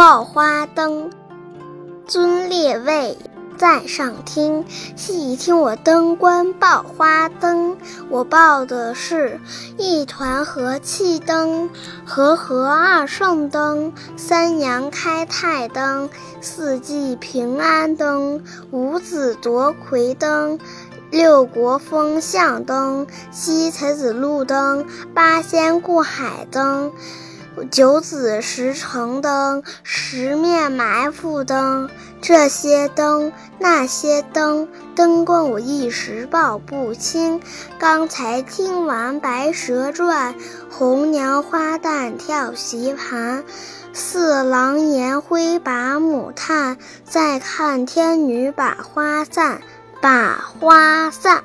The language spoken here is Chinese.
报花灯，尊列位。在上听，细听我灯官报花灯。我报的是一团和气灯，和合二圣灯，三阳开泰灯，四季平安灯，五子夺魁灯，六国风向灯，七才子路灯，八仙过海灯。九子十城灯，十面埋伏灯，这些灯，那些灯，灯光我一时报不清。刚才听完《白蛇传》，红娘花旦跳棋盘，四郎颜辉把母探，再看天女把花散，把花散。